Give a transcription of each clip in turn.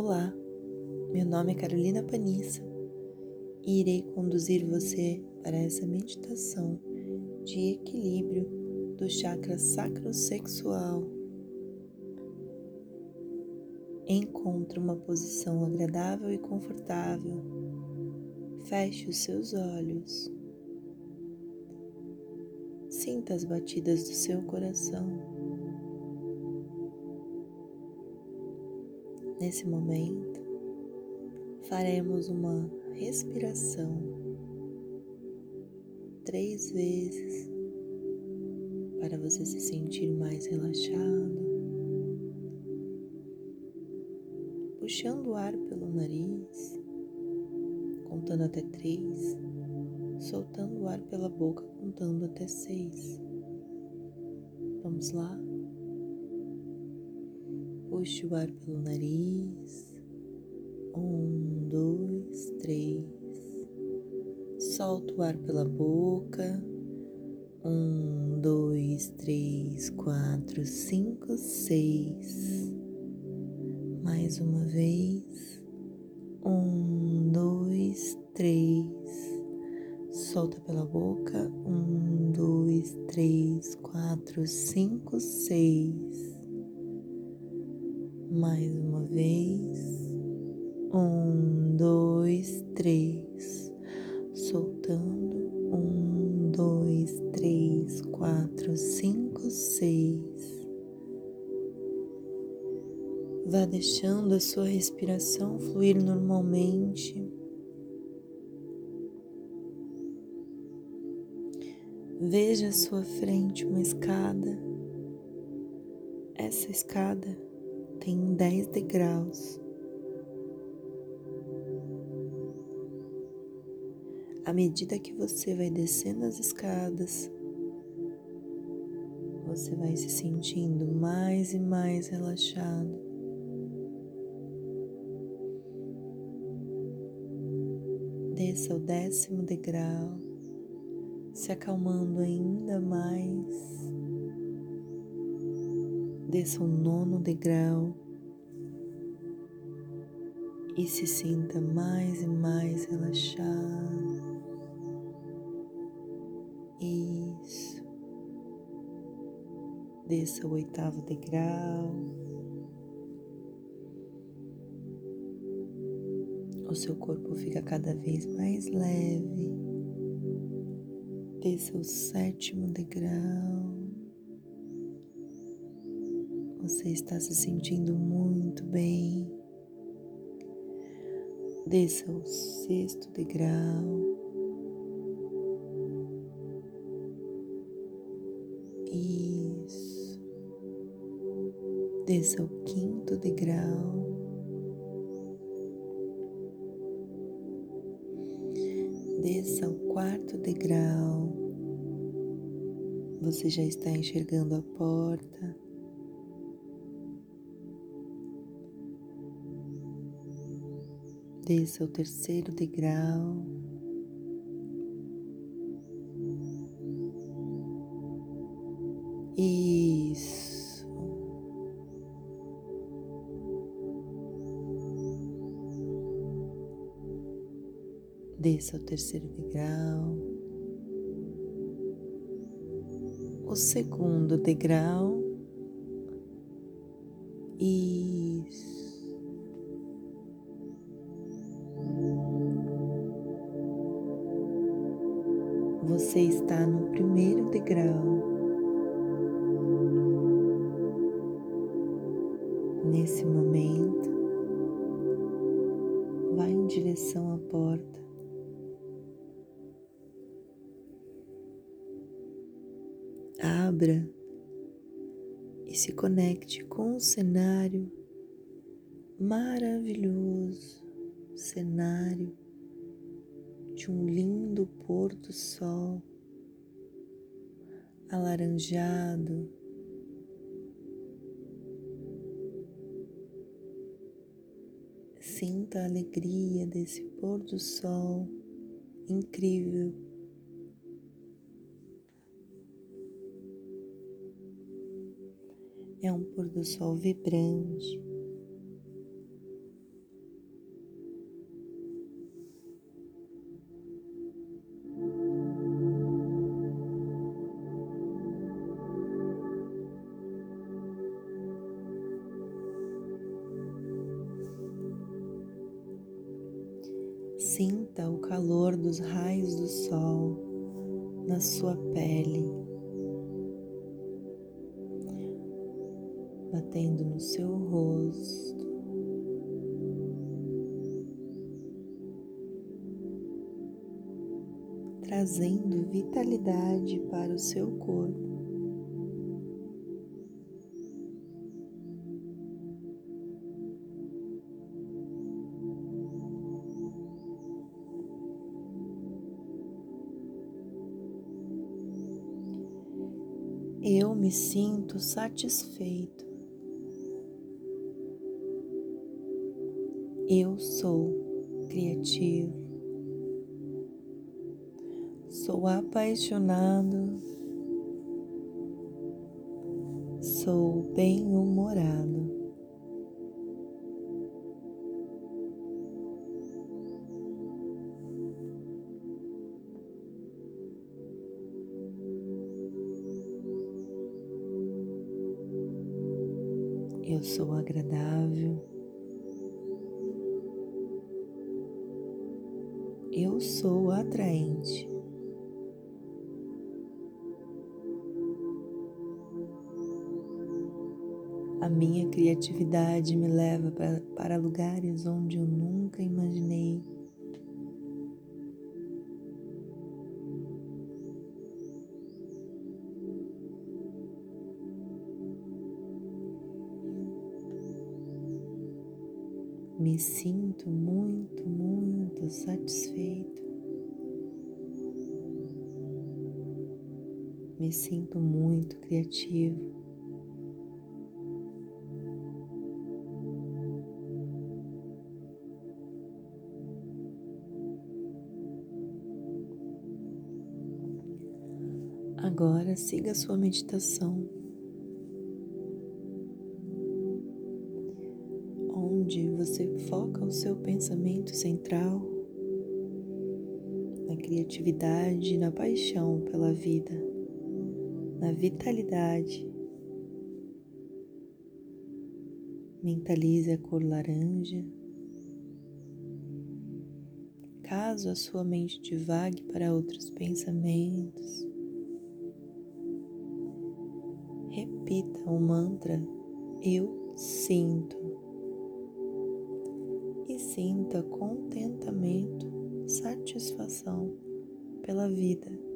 Olá, meu nome é Carolina Panissa e irei conduzir você para essa meditação de equilíbrio do chakra sacrosexual. Encontre uma posição agradável e confortável. Feche os seus olhos. Sinta as batidas do seu coração. Nesse momento, faremos uma respiração três vezes para você se sentir mais relaxado, puxando o ar pelo nariz, contando até três, soltando o ar pela boca, contando até seis. Vamos lá? Puxe o ar pelo nariz. Um, dois, três. Solta o ar pela boca. Um, dois, três, quatro, cinco, seis. Mais uma vez. Um, dois, três. Solta pela boca. Um, dois, três, quatro, cinco, seis mais uma vez. Um, dois, três. Soltando. Um, dois, três, quatro, cinco, seis. Vá deixando a sua respiração fluir normalmente. Veja à sua frente uma escada. Essa escada tem 10 degraus. À medida que você vai descendo as escadas, você vai se sentindo mais e mais relaxado. Desça o décimo degrau, se acalmando ainda mais desça o nono degrau e se sinta mais e mais relaxado. Isso. Desça o oitavo degrau. O seu corpo fica cada vez mais leve. Desça o sétimo degrau. Você está se sentindo muito bem. Desça o sexto degrau. Isso. Desça o quinto degrau. Desça o quarto degrau. Você já está enxergando a porta. Desça o terceiro degrau. Isso. Desça o terceiro degrau. O segundo degrau. Isso. Nesse momento, vá em direção à porta. Abra e se conecte com o cenário maravilhoso, cenário de um lindo pôr do sol alaranjado. Sinta a alegria desse pôr do sol incrível. É um pôr do sol vibrante, Sinta o calor dos raios do sol na sua pele, batendo no seu rosto. Trazendo vitalidade para o seu corpo. Me sinto satisfeito. Eu sou criativo, sou apaixonado, sou bem-humorado. Eu sou agradável, eu sou atraente. A minha criatividade me leva para, para lugares onde eu nunca imaginei. Me sinto muito, muito satisfeito. Me sinto muito criativo. Agora siga a sua meditação. Central na criatividade, na paixão pela vida, na vitalidade. Mentalize a cor laranja. Caso a sua mente divague para outros pensamentos, repita o mantra Eu sinto sinta contentamento, satisfação pela vida.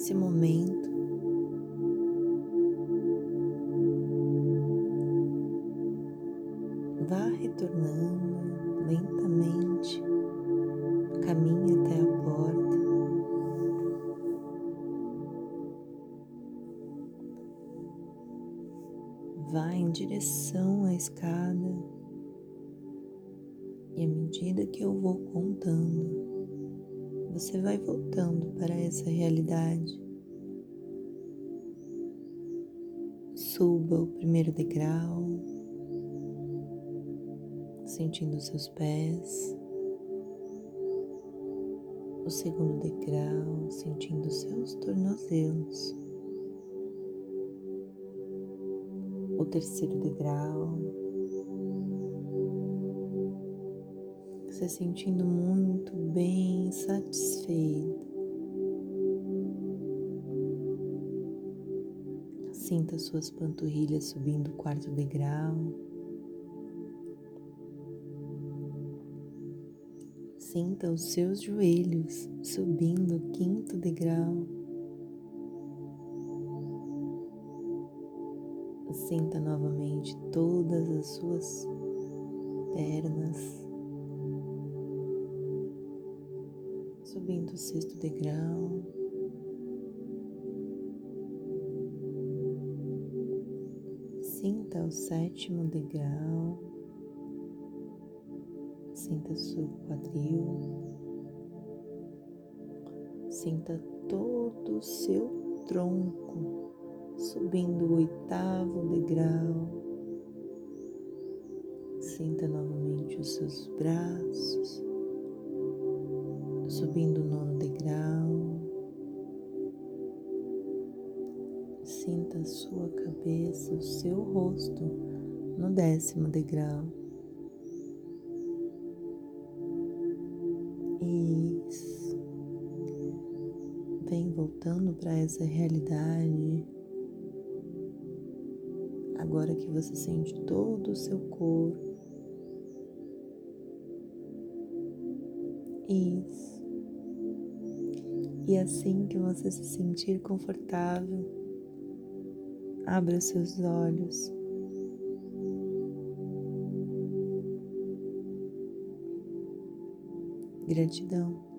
Nesse momento, vá retornando lentamente, caminhe até a porta. Vá em direção à escada e à medida que eu vou contando, você vai voltando para essa realidade. Suba o primeiro degrau, sentindo seus pés. O segundo degrau, sentindo seus tornozelos. O terceiro degrau, se sentindo muito bem, satisfeito. Sinta suas panturrilhas subindo o quarto degrau. Sinta os seus joelhos subindo o quinto degrau. Sinta novamente todas as suas pernas subindo o sexto degrau. Sinta o sétimo degrau, sinta seu quadril, sinta todo o seu tronco subindo o oitavo degrau. Sinta novamente os seus braços, subindo o nono degrau. Sinta a sua cabeça, o seu rosto no décimo degrau. Isso. Vem voltando para essa realidade. Agora que você sente todo o seu corpo. Isso. E assim que você se sentir confortável, abra seus olhos. Gratidão.